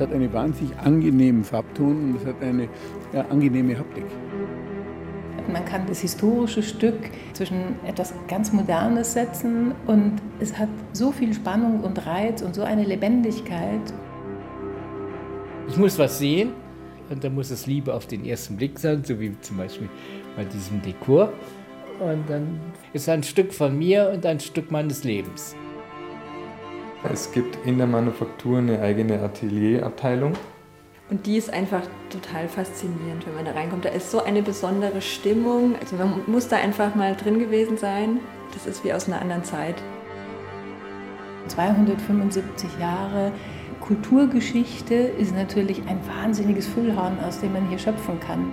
Es hat einen wahnsinnig angenehmen Farbton und es hat eine ja, angenehme Haptik. Man kann das historische Stück zwischen etwas ganz Modernes setzen und es hat so viel Spannung und Reiz und so eine Lebendigkeit. Ich muss was sehen und dann muss es Liebe auf den ersten Blick sein, so wie zum Beispiel bei diesem Dekor. Und dann ist ein Stück von mir und ein Stück meines Lebens. Es gibt in der Manufaktur eine eigene Atelierabteilung. Und die ist einfach total faszinierend, wenn man da reinkommt. Da ist so eine besondere Stimmung. Also man muss da einfach mal drin gewesen sein. Das ist wie aus einer anderen Zeit. 275 Jahre Kulturgeschichte ist natürlich ein wahnsinniges Füllhorn, aus dem man hier schöpfen kann.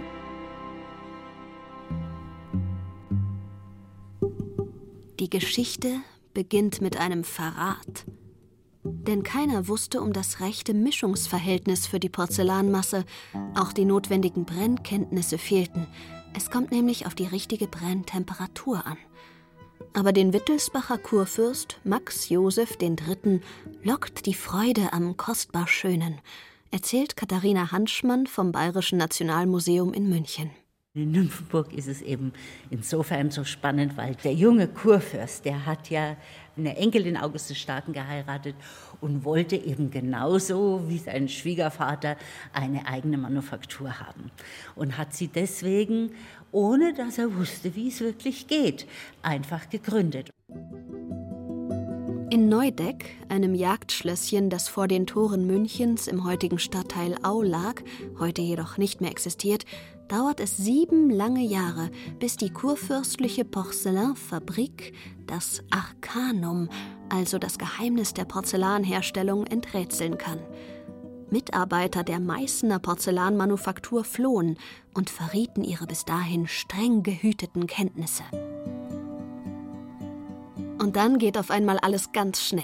Die Geschichte beginnt mit einem Verrat. Denn keiner wusste um das rechte Mischungsverhältnis für die Porzellanmasse. Auch die notwendigen Brennkenntnisse fehlten. Es kommt nämlich auf die richtige Brenntemperatur an. Aber den Wittelsbacher Kurfürst Max Joseph III. lockt die Freude am kostbar Schönen, erzählt Katharina Hanschmann vom Bayerischen Nationalmuseum in München. In Nymphenburg ist es eben insofern so spannend, weil der junge Kurfürst, der hat ja eine Enkelin August des Starken geheiratet und wollte eben genauso wie sein Schwiegervater eine eigene Manufaktur haben und hat sie deswegen, ohne dass er wusste, wie es wirklich geht, einfach gegründet. In Neudeck, einem Jagdschlösschen, das vor den Toren Münchens im heutigen Stadtteil Au lag, heute jedoch nicht mehr existiert, dauert es sieben lange Jahre, bis die kurfürstliche Porzellanfabrik das Arcanum, also das Geheimnis der Porzellanherstellung, enträtseln kann. Mitarbeiter der Meißner Porzellanmanufaktur flohen und verrieten ihre bis dahin streng gehüteten Kenntnisse. Und dann geht auf einmal alles ganz schnell.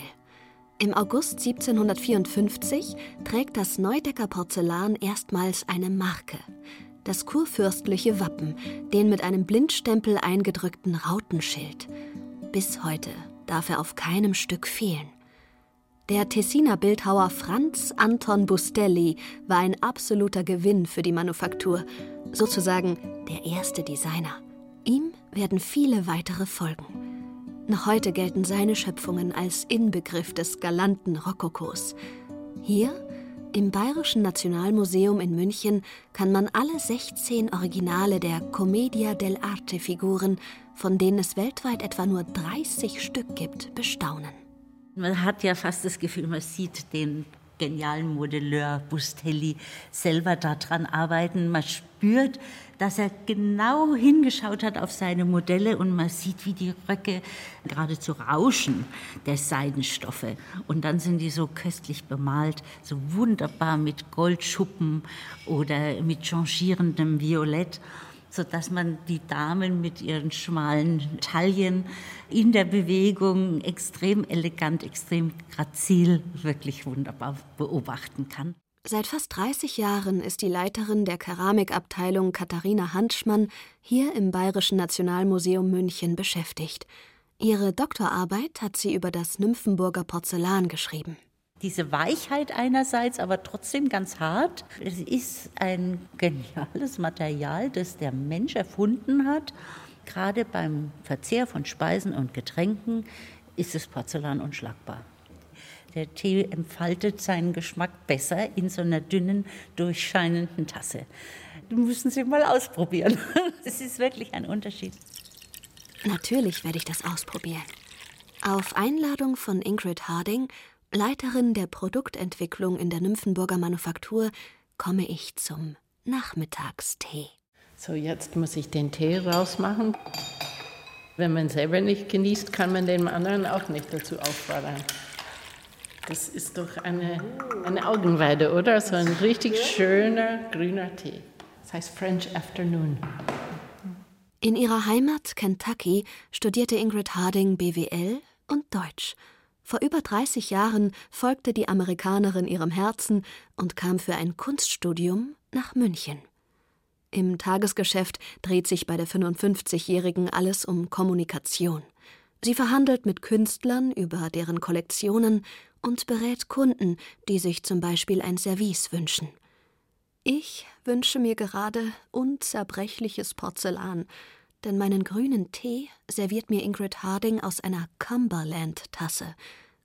Im August 1754 trägt das Neudecker Porzellan erstmals eine Marke, das kurfürstliche Wappen, den mit einem Blindstempel eingedrückten Rautenschild. Bis heute darf er auf keinem Stück fehlen. Der Tessiner Bildhauer Franz Anton Bustelli war ein absoluter Gewinn für die Manufaktur, sozusagen der erste Designer. Ihm werden viele weitere folgen. Noch heute gelten seine Schöpfungen als Inbegriff des galanten Rokokos. Hier im Bayerischen Nationalmuseum in München kann man alle 16 Originale der Commedia dell'arte Figuren, von denen es weltweit etwa nur 30 Stück gibt, bestaunen. Man hat ja fast das Gefühl, man sieht den genialen Modelleur Bustelli selber daran arbeiten. Man spürt, dass er genau hingeschaut hat auf seine Modelle und man sieht, wie die Röcke geradezu rauschen der Seidenstoffe. Und dann sind die so köstlich bemalt, so wunderbar mit Goldschuppen oder mit changierendem Violett sodass man die Damen mit ihren schmalen Taillen in der Bewegung extrem elegant, extrem grazil, wirklich wunderbar beobachten kann. Seit fast 30 Jahren ist die Leiterin der Keramikabteilung Katharina Hanschmann hier im Bayerischen Nationalmuseum München beschäftigt. Ihre Doktorarbeit hat sie über das Nymphenburger Porzellan geschrieben diese Weichheit einerseits, aber trotzdem ganz hart. Es ist ein geniales Material, das der Mensch erfunden hat. Gerade beim Verzehr von Speisen und Getränken ist das Porzellan unschlagbar. Der Tee entfaltet seinen Geschmack besser in so einer dünnen, durchscheinenden Tasse. Müssen Sie mal ausprobieren. Es ist wirklich ein Unterschied. Natürlich werde ich das ausprobieren. Auf Einladung von Ingrid Harding Leiterin der Produktentwicklung in der Nymphenburger Manufaktur, komme ich zum Nachmittagstee. So, jetzt muss ich den Tee rausmachen. Wenn man selber nicht genießt, kann man den anderen auch nicht dazu auffordern. Das ist doch eine, eine Augenweide, oder? So ein richtig schöner grüner Tee. Das heißt French Afternoon. In ihrer Heimat Kentucky studierte Ingrid Harding BWL und Deutsch vor über 30 Jahren folgte die Amerikanerin ihrem Herzen und kam für ein Kunststudium nach München. Im Tagesgeschäft dreht sich bei der 55-Jährigen alles um Kommunikation. Sie verhandelt mit Künstlern über deren Kollektionen und berät Kunden, die sich zum Beispiel ein Service wünschen. Ich wünsche mir gerade unzerbrechliches Porzellan, denn meinen grünen Tee serviert mir Ingrid Harding aus einer Cumberland-Tasse,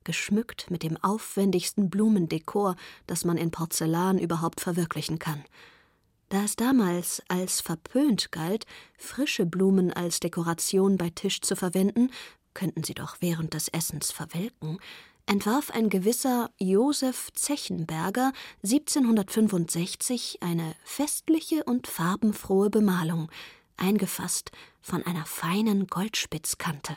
geschmückt mit dem aufwendigsten Blumendekor, das man in Porzellan überhaupt verwirklichen kann. Da es damals als verpönt galt, frische Blumen als Dekoration bei Tisch zu verwenden, könnten sie doch während des Essens verwelken, entwarf ein gewisser Josef Zechenberger 1765 eine festliche und farbenfrohe Bemalung, eingefasst von einer feinen Goldspitzkante.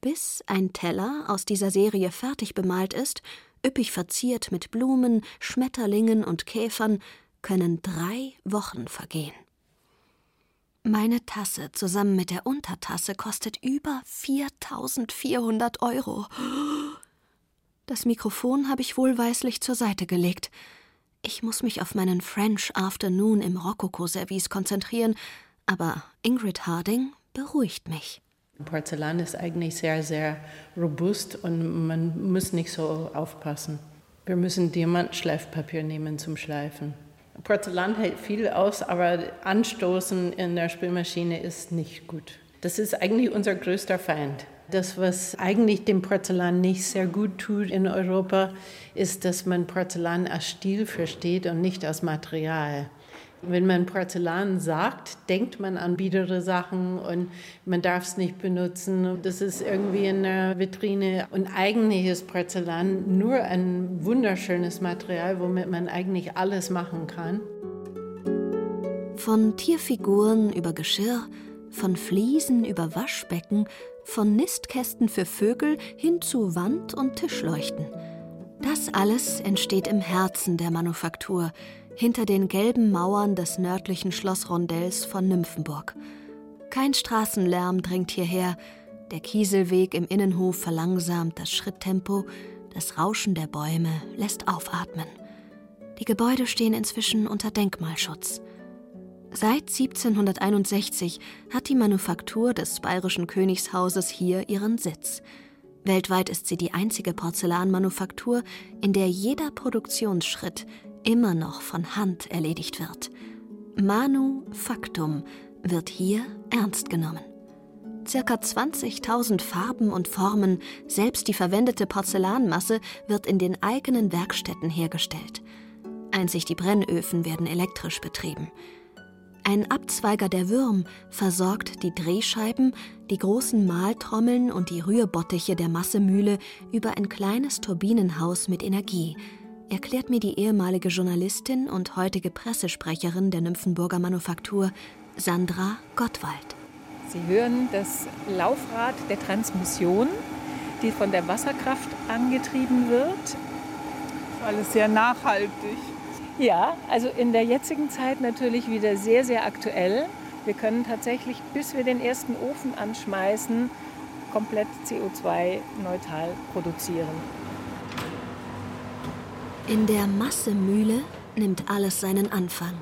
Bis ein Teller aus dieser Serie fertig bemalt ist, üppig verziert mit Blumen, Schmetterlingen und Käfern, können drei Wochen vergehen. Meine Tasse zusammen mit der Untertasse kostet über 4400 Euro. Das Mikrofon habe ich wohlweislich zur Seite gelegt. Ich muss mich auf meinen French Afternoon im Rokoko-Service konzentrieren, aber Ingrid Harding beruhigt mich. Porzellan ist eigentlich sehr, sehr robust und man muss nicht so aufpassen. Wir müssen Diamantschleifpapier nehmen zum Schleifen. Porzellan hält viel aus, aber Anstoßen in der Spülmaschine ist nicht gut. Das ist eigentlich unser größter Feind. Das, was eigentlich dem Porzellan nicht sehr gut tut in Europa, ist, dass man Porzellan als Stil versteht und nicht als Material. Wenn man Porzellan sagt, denkt man an biedere Sachen und man darf es nicht benutzen. Das ist irgendwie in der Vitrine. Und eigentlich ist Porzellan nur ein wunderschönes Material, womit man eigentlich alles machen kann. Von Tierfiguren über Geschirr, von Fliesen über Waschbecken, von Nistkästen für Vögel hin zu Wand- und Tischleuchten. Das alles entsteht im Herzen der Manufaktur, hinter den gelben Mauern des nördlichen Schlossrondells von Nymphenburg. Kein Straßenlärm dringt hierher, der Kieselweg im Innenhof verlangsamt das Schritttempo, das Rauschen der Bäume lässt aufatmen. Die Gebäude stehen inzwischen unter Denkmalschutz. Seit 1761 hat die Manufaktur des bayerischen Königshauses hier ihren Sitz. Weltweit ist sie die einzige Porzellanmanufaktur, in der jeder Produktionsschritt immer noch von Hand erledigt wird. Manu Factum wird hier ernst genommen. Circa 20.000 Farben und Formen, selbst die verwendete Porzellanmasse wird in den eigenen Werkstätten hergestellt. Einzig die Brennöfen werden elektrisch betrieben. Ein Abzweiger der Würm versorgt die Drehscheiben, die großen Mahltrommeln und die Rührbottiche der Massemühle über ein kleines Turbinenhaus mit Energie, erklärt mir die ehemalige Journalistin und heutige Pressesprecherin der Nymphenburger Manufaktur, Sandra Gottwald. Sie hören das Laufrad der Transmission, die von der Wasserkraft angetrieben wird. Alles sehr nachhaltig. Ja, also in der jetzigen Zeit natürlich wieder sehr, sehr aktuell. Wir können tatsächlich, bis wir den ersten Ofen anschmeißen, komplett CO2-neutral produzieren. In der Massemühle nimmt alles seinen Anfang.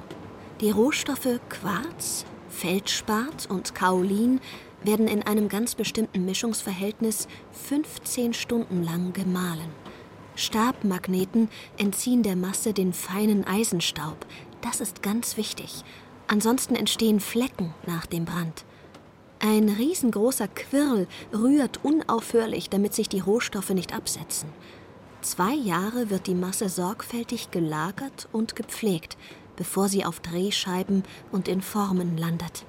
Die Rohstoffe Quarz, Feldspat und Kaolin werden in einem ganz bestimmten Mischungsverhältnis 15 Stunden lang gemahlen. Stabmagneten entziehen der Masse den feinen Eisenstaub. Das ist ganz wichtig. Ansonsten entstehen Flecken nach dem Brand. Ein riesengroßer Quirl rührt unaufhörlich, damit sich die Rohstoffe nicht absetzen. Zwei Jahre wird die Masse sorgfältig gelagert und gepflegt, bevor sie auf Drehscheiben und in Formen landet.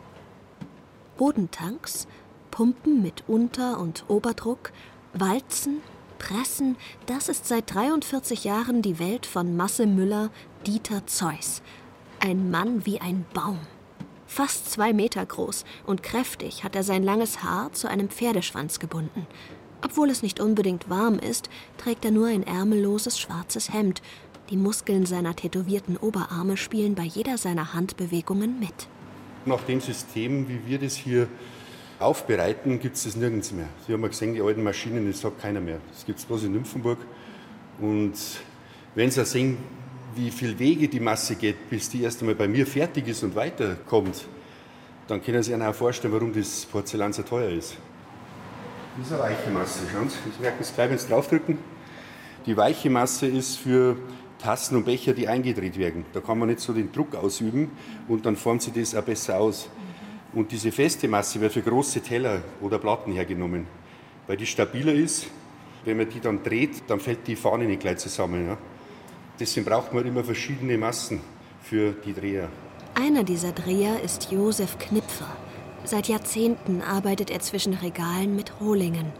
Bodentanks, Pumpen mit Unter- und Oberdruck, Walzen, Pressen, das ist seit 43 Jahren die Welt von Masse Müller, Dieter Zeus. Ein Mann wie ein Baum. Fast zwei Meter groß und kräftig hat er sein langes Haar zu einem Pferdeschwanz gebunden. Obwohl es nicht unbedingt warm ist, trägt er nur ein ärmelloses schwarzes Hemd. Die Muskeln seiner tätowierten Oberarme spielen bei jeder seiner Handbewegungen mit. Nach dem System, wie wir das hier aufbereiten, gibt es das nirgends mehr. Sie haben ja gesehen, die alten Maschinen, das sagt keiner mehr. Das gibt es bloß in Nymphenburg. Und wenn Sie sehen, wie viel Wege die Masse geht, bis die erst einmal bei mir fertig ist und weiterkommt, dann können Sie sich auch vorstellen, warum das Porzellan so teuer ist. Das ist eine weiche Masse, schauen Sie. Das merken Sie gleich, wenn Sie draufdrücken. Die weiche Masse ist für Tassen und Becher, die eingedreht werden. Da kann man nicht so den Druck ausüben und dann formt sich das auch besser aus. Und diese feste Masse wird für große Teller oder Platten hergenommen, weil die stabiler ist. Wenn man die dann dreht, dann fällt die Fahne nicht gleich zusammen. Ja. Deswegen braucht man immer verschiedene Massen für die Dreher. Einer dieser Dreher ist Josef Knipfer. Seit Jahrzehnten arbeitet er zwischen Regalen mit Rohlingen.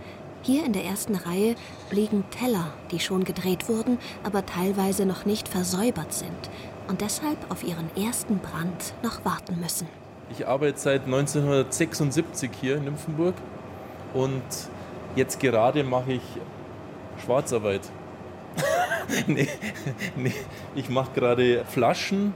Hier in der ersten Reihe liegen Teller, die schon gedreht wurden, aber teilweise noch nicht versäubert sind und deshalb auf ihren ersten Brand noch warten müssen. Ich arbeite seit 1976 hier in Nymphenburg und jetzt gerade mache ich Schwarzarbeit. nee, nee, ich mache gerade Flaschen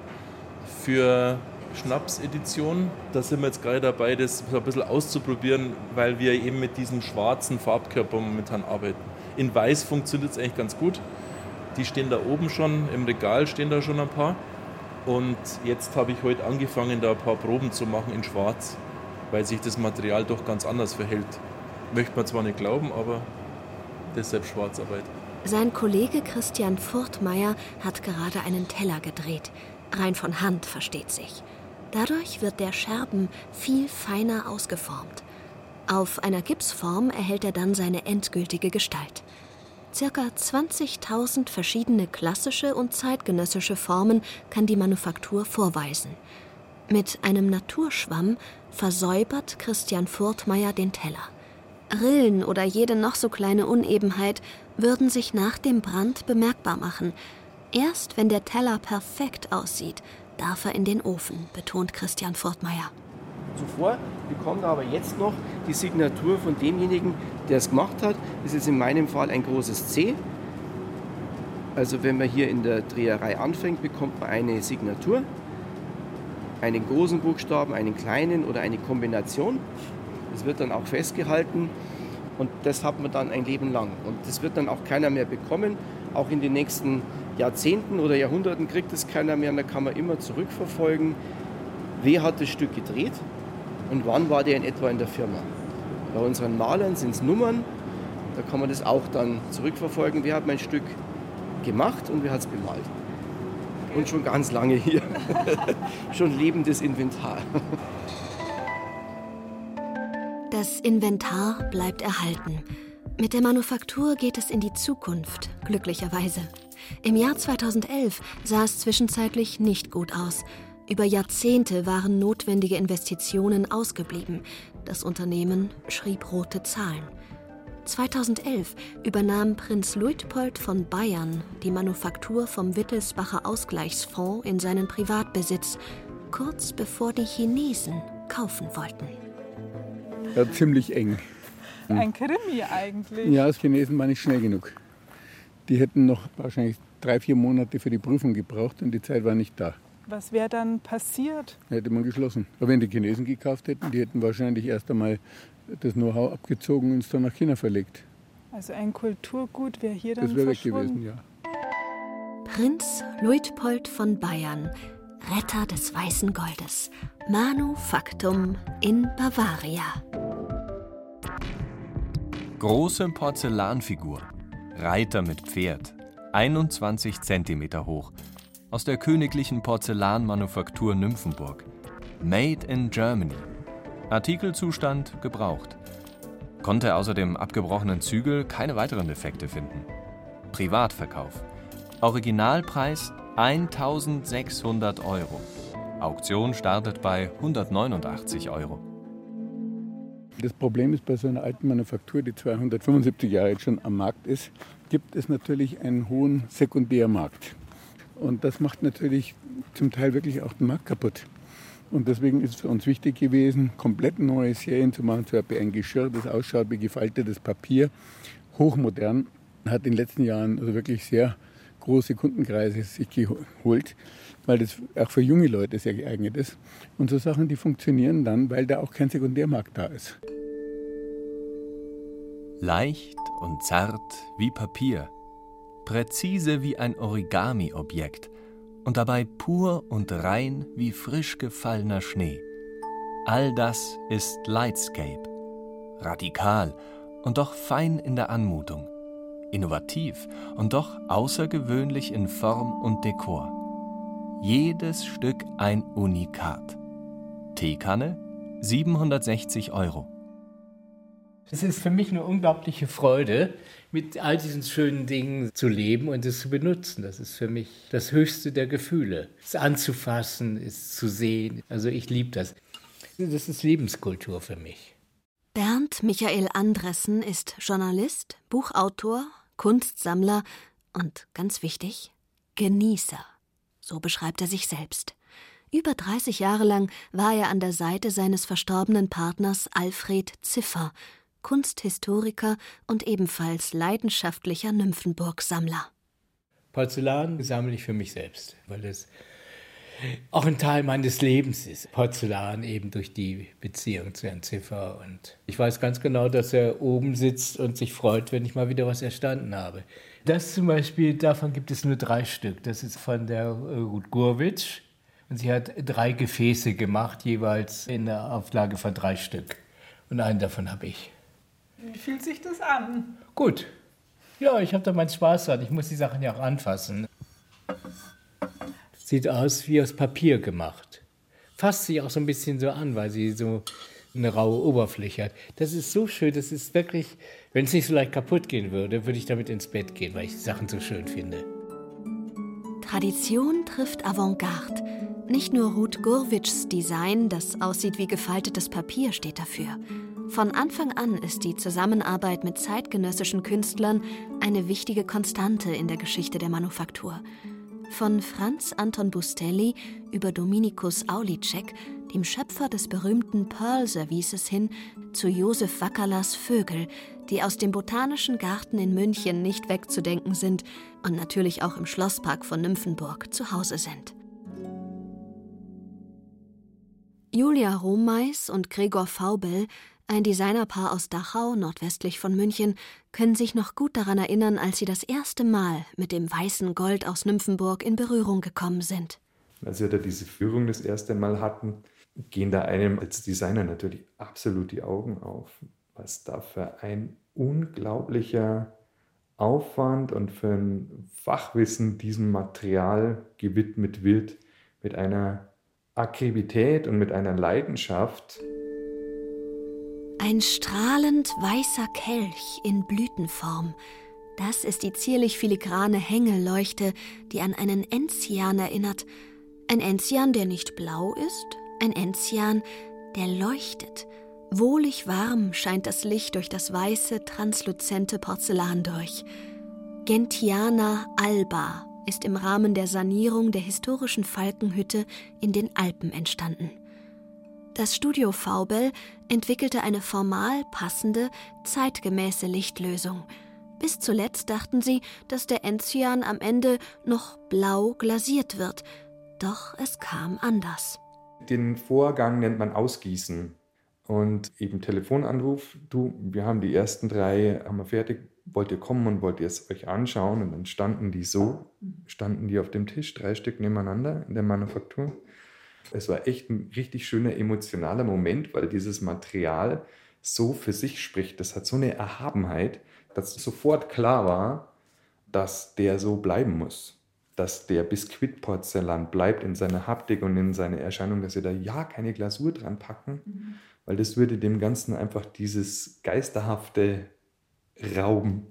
für Schnapsedition. Da sind wir jetzt gerade dabei, das so ein bisschen auszuprobieren, weil wir eben mit diesem schwarzen Farbkörper momentan arbeiten. In Weiß funktioniert es eigentlich ganz gut. Die stehen da oben schon, im Regal stehen da schon ein paar. Und jetzt habe ich heute angefangen, da ein paar Proben zu machen in Schwarz, weil sich das Material doch ganz anders verhält. Möchte man zwar nicht glauben, aber deshalb Schwarzarbeit. Sein Kollege Christian Furtmeier hat gerade einen Teller gedreht. Rein von Hand, versteht sich. Dadurch wird der Scherben viel feiner ausgeformt. Auf einer Gipsform erhält er dann seine endgültige Gestalt. Circa 20.000 verschiedene klassische und zeitgenössische Formen kann die Manufaktur vorweisen. Mit einem Naturschwamm versäubert Christian Furtmeier den Teller. Rillen oder jede noch so kleine Unebenheit würden sich nach dem Brand bemerkbar machen. Erst wenn der Teller perfekt aussieht, darf er in den Ofen, betont Christian Fortmeier. Zuvor bekommt er aber jetzt noch die Signatur von demjenigen, der es gemacht hat. Das ist in meinem Fall ein großes C. Also wenn man hier in der Dreherei anfängt, bekommt man eine Signatur, einen großen Buchstaben, einen kleinen oder eine Kombination. Das wird dann auch festgehalten und das hat man dann ein Leben lang. Und das wird dann auch keiner mehr bekommen. Auch in den nächsten Jahrzehnten oder Jahrhunderten kriegt es keiner mehr. Und da kann man immer zurückverfolgen, wer hat das Stück gedreht und wann war der in etwa in der Firma. Bei unseren Malern sind es Nummern. Da kann man das auch dann zurückverfolgen. Wer hat mein Stück gemacht und wer hat es bemalt. Und schon ganz lange hier. schon lebendes Inventar. Das Inventar bleibt erhalten. Mit der Manufaktur geht es in die Zukunft, glücklicherweise. Im Jahr 2011 sah es zwischenzeitlich nicht gut aus. Über Jahrzehnte waren notwendige Investitionen ausgeblieben. Das Unternehmen schrieb rote Zahlen. 2011 übernahm Prinz Luitpold von Bayern die Manufaktur vom Wittelsbacher Ausgleichsfonds in seinen Privatbesitz, kurz bevor die Chinesen kaufen wollten. Ja, ziemlich eng. Ein Krimi eigentlich. Ja, das Chinesen war nicht schnell genug. Die hätten noch wahrscheinlich drei, vier Monate für die Prüfung gebraucht und die Zeit war nicht da. Was wäre dann passiert? Hätte man geschlossen. Aber wenn die Chinesen gekauft hätten, die hätten wahrscheinlich erst einmal das Know-how abgezogen und es dann nach China verlegt. Also ein Kulturgut wäre hier dann Das wäre weg gewesen, ja. Prinz Luitpold von Bayern, Retter des weißen Goldes. Manufaktum in Bavaria. Große Porzellanfigur. Reiter mit Pferd. 21 cm hoch. Aus der königlichen Porzellanmanufaktur Nymphenburg. Made in Germany. Artikelzustand gebraucht. Konnte außer dem abgebrochenen Zügel keine weiteren Defekte finden. Privatverkauf. Originalpreis 1600 Euro. Auktion startet bei 189 Euro. Das Problem ist bei so einer alten Manufaktur, die 275 Jahre jetzt schon am Markt ist, gibt es natürlich einen hohen Sekundärmarkt. Und das macht natürlich zum Teil wirklich auch den Markt kaputt. Und deswegen ist es für uns wichtig gewesen, komplett neue Serien zu machen. Zum Beispiel ein Geschirr, das ausschaut wie gefaltetes Papier, hochmodern, hat in den letzten Jahren also wirklich sehr große Kundenkreise sich geholt, weil das auch für junge Leute sehr geeignet ist. Und so Sachen, die funktionieren dann, weil da auch kein Sekundärmarkt da ist. Leicht und zart wie Papier, präzise wie ein Origami-Objekt und dabei pur und rein wie frisch gefallener Schnee. All das ist Lightscape. Radikal und doch fein in der Anmutung. innovativ und doch außergewöhnlich in Form und Dekor. Jedes Stück ein Unikat. Teekanne 760 Euro. Es ist für mich eine unglaubliche Freude, mit all diesen schönen Dingen zu leben und es zu benutzen. Das ist für mich das höchste der Gefühle. Es anzufassen, es zu sehen. Also ich liebe das. Das ist Lebenskultur für mich. Bernd Michael Andressen ist Journalist, Buchautor, Kunstsammler und ganz wichtig, Genießer. So beschreibt er sich selbst. Über 30 Jahre lang war er an der Seite seines verstorbenen Partners Alfred Ziffer, Kunsthistoriker und ebenfalls leidenschaftlicher Nymphenburg-Sammler. Porzellan sammle ich für mich selbst, weil es auch ein Teil meines Lebens ist. Porzellan eben durch die Beziehung zu Herrn Ziffer. Und ich weiß ganz genau, dass er oben sitzt und sich freut, wenn ich mal wieder was erstanden habe. Das zum Beispiel, davon gibt es nur drei Stück. Das ist von der Ruth Gurwitsch. Und sie hat drei Gefäße gemacht, jeweils in der Auflage von drei Stück. Und einen davon habe ich. Wie fühlt sich das an? Gut. Ja, ich habe da meinen Spaß dran. Ich muss die Sachen ja auch anfassen. Sieht aus wie aus Papier gemacht. Fasst sich auch so ein bisschen so an, weil sie so eine raue Oberfläche hat. Das ist so schön, das ist wirklich, wenn es nicht so leicht kaputt gehen würde, würde ich damit ins Bett gehen, weil ich die Sachen so schön finde. Tradition trifft Avantgarde. Nicht nur Ruth Gurwitschs Design, das aussieht wie gefaltetes Papier, steht dafür. Von Anfang an ist die Zusammenarbeit mit zeitgenössischen Künstlern eine wichtige Konstante in der Geschichte der Manufaktur. Von Franz Anton Bustelli über Dominikus Aulicek, dem Schöpfer des berühmten Pearl-Services, hin zu Josef Wackerlers Vögel, die aus dem Botanischen Garten in München nicht wegzudenken sind und natürlich auch im Schlosspark von Nymphenburg zu Hause sind. Julia Romeis und Gregor Faubel, ein Designerpaar aus Dachau, nordwestlich von München, können sich noch gut daran erinnern, als sie das erste Mal mit dem weißen Gold aus Nymphenburg in Berührung gekommen sind. Als wir da diese Führung das erste Mal hatten, gehen da einem als Designer natürlich absolut die Augen auf, was da für ein unglaublicher Aufwand und für ein Fachwissen diesem Material gewidmet wird, mit einer Akribität und mit einer Leidenschaft. Ein strahlend weißer Kelch in Blütenform. Das ist die zierlich filigrane Hängelleuchte, die an einen Enzian erinnert. Ein Enzian, der nicht blau ist, ein Enzian, der leuchtet. Wohlig warm scheint das Licht durch das weiße, transluzente Porzellan durch. Gentiana alba ist im Rahmen der Sanierung der historischen Falkenhütte in den Alpen entstanden. Das Studio Faubel entwickelte eine formal passende, zeitgemäße Lichtlösung. Bis zuletzt dachten sie, dass der Enzian am Ende noch blau glasiert wird. Doch es kam anders. Den Vorgang nennt man Ausgießen. Und eben Telefonanruf, du, wir haben die ersten drei, haben wir fertig, wollt ihr kommen und wollt ihr es euch anschauen? Und dann standen die so, standen die auf dem Tisch, drei Stück nebeneinander in der Manufaktur. Es war echt ein richtig schöner emotionaler Moment, weil dieses Material so für sich spricht. Das hat so eine Erhabenheit, dass sofort klar war, dass der so bleiben muss. Dass der Biskuitporzellan bleibt in seiner Haptik und in seiner Erscheinung, dass wir da ja keine Glasur dran packen, mhm. weil das würde dem Ganzen einfach dieses geisterhafte rauben.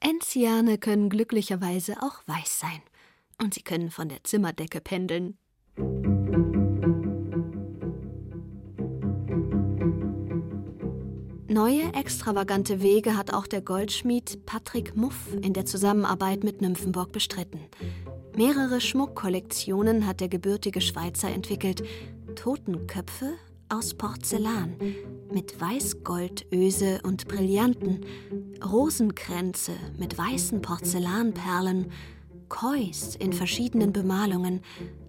Enziane können glücklicherweise auch weiß sein. Und sie können von der Zimmerdecke pendeln. Neue, extravagante Wege hat auch der Goldschmied Patrick Muff in der Zusammenarbeit mit Nymphenburg bestritten. Mehrere Schmuckkollektionen hat der gebürtige Schweizer entwickelt. Totenköpfe aus Porzellan mit Weißgoldöse und Brillanten, Rosenkränze mit weißen Porzellanperlen, Kois in verschiedenen Bemalungen,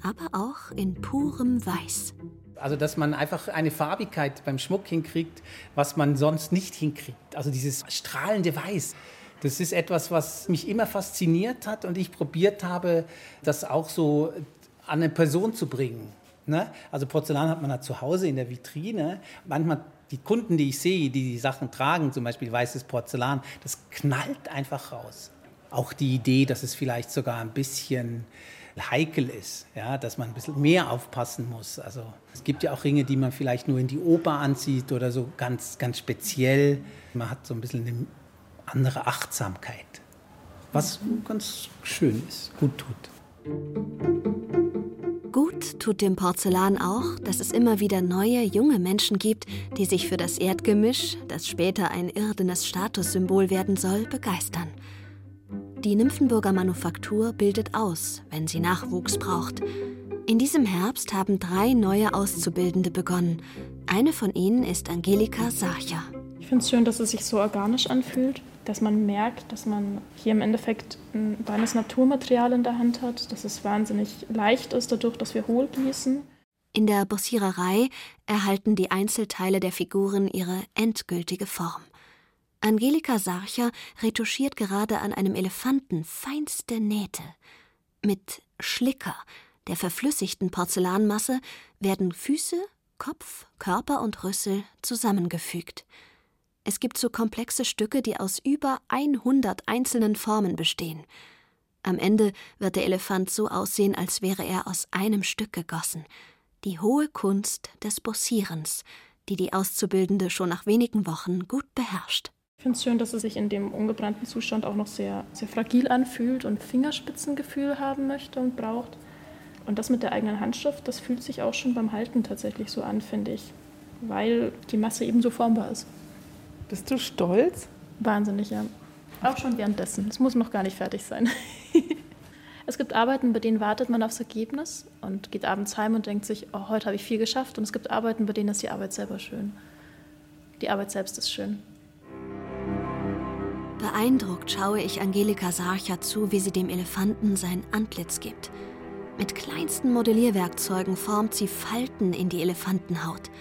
aber auch in purem Weiß. Also, dass man einfach eine Farbigkeit beim Schmuck hinkriegt, was man sonst nicht hinkriegt. Also dieses strahlende Weiß. Das ist etwas, was mich immer fasziniert hat und ich probiert habe, das auch so an eine Person zu bringen. Ne? Also Porzellan hat man halt zu Hause in der Vitrine. Manchmal Die Kunden, die ich sehe, die die Sachen tragen, zum Beispiel weißes Porzellan, das knallt einfach raus. Auch die Idee, dass es vielleicht sogar ein bisschen heikel ist, ja, dass man ein bisschen mehr aufpassen muss. Also es gibt ja auch Ringe, die man vielleicht nur in die Oper anzieht oder so ganz, ganz speziell. Man hat so ein bisschen eine andere Achtsamkeit, was ganz schön ist, gut tut. Gut tut dem Porzellan auch, dass es immer wieder neue, junge Menschen gibt, die sich für das Erdgemisch, das später ein irdenes Statussymbol werden soll, begeistern. Die Nymphenburger Manufaktur bildet aus, wenn sie Nachwuchs braucht. In diesem Herbst haben drei neue Auszubildende begonnen. Eine von ihnen ist Angelika Sarcher. Ich finde es schön, dass es sich so organisch anfühlt, dass man merkt, dass man hier im Endeffekt ein reines Naturmaterial in der Hand hat, dass es wahnsinnig leicht ist, dadurch, dass wir hohl gießen. In der Bossiererei erhalten die Einzelteile der Figuren ihre endgültige Form. Angelika Sarcher retuschiert gerade an einem Elefanten feinste Nähte. Mit Schlicker, der verflüssigten Porzellanmasse, werden Füße, Kopf, Körper und Rüssel zusammengefügt. Es gibt so komplexe Stücke, die aus über 100 einzelnen Formen bestehen. Am Ende wird der Elefant so aussehen, als wäre er aus einem Stück gegossen. Die hohe Kunst des Bossierens, die die Auszubildende schon nach wenigen Wochen gut beherrscht. Ich finde es schön, dass es sich in dem ungebrannten Zustand auch noch sehr, sehr fragil anfühlt und Fingerspitzengefühl haben möchte und braucht. Und das mit der eigenen Handschrift, das fühlt sich auch schon beim Halten tatsächlich so an, finde ich, weil die Masse eben so formbar ist. Bist du stolz? Wahnsinnig, ja. Auch schon währenddessen. Es muss noch gar nicht fertig sein. es gibt Arbeiten, bei denen wartet man aufs Ergebnis und geht abends heim und denkt sich, oh, heute habe ich viel geschafft. Und es gibt Arbeiten, bei denen ist die Arbeit selber schön. Die Arbeit selbst ist schön. Beeindruckt schaue ich Angelika Sarcher zu, wie sie dem Elefanten sein Antlitz gibt. Mit kleinsten Modellierwerkzeugen formt sie Falten in die Elefantenhaut.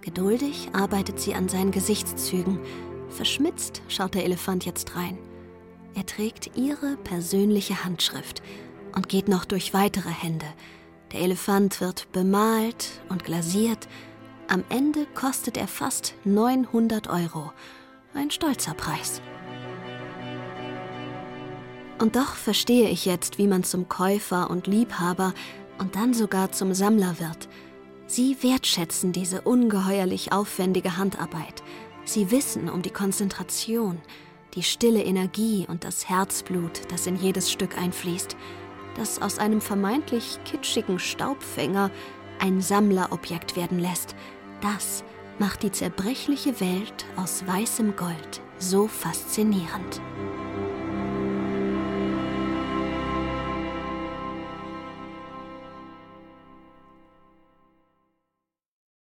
Geduldig arbeitet sie an seinen Gesichtszügen. Verschmitzt schaut der Elefant jetzt rein. Er trägt ihre persönliche Handschrift und geht noch durch weitere Hände. Der Elefant wird bemalt und glasiert. Am Ende kostet er fast 900 Euro. Ein stolzer Preis. Und doch verstehe ich jetzt, wie man zum Käufer und Liebhaber und dann sogar zum Sammler wird. Sie wertschätzen diese ungeheuerlich aufwendige Handarbeit. Sie wissen um die Konzentration, die stille Energie und das Herzblut, das in jedes Stück einfließt, das aus einem vermeintlich kitschigen Staubfänger ein Sammlerobjekt werden lässt. Das macht die zerbrechliche Welt aus weißem Gold so faszinierend.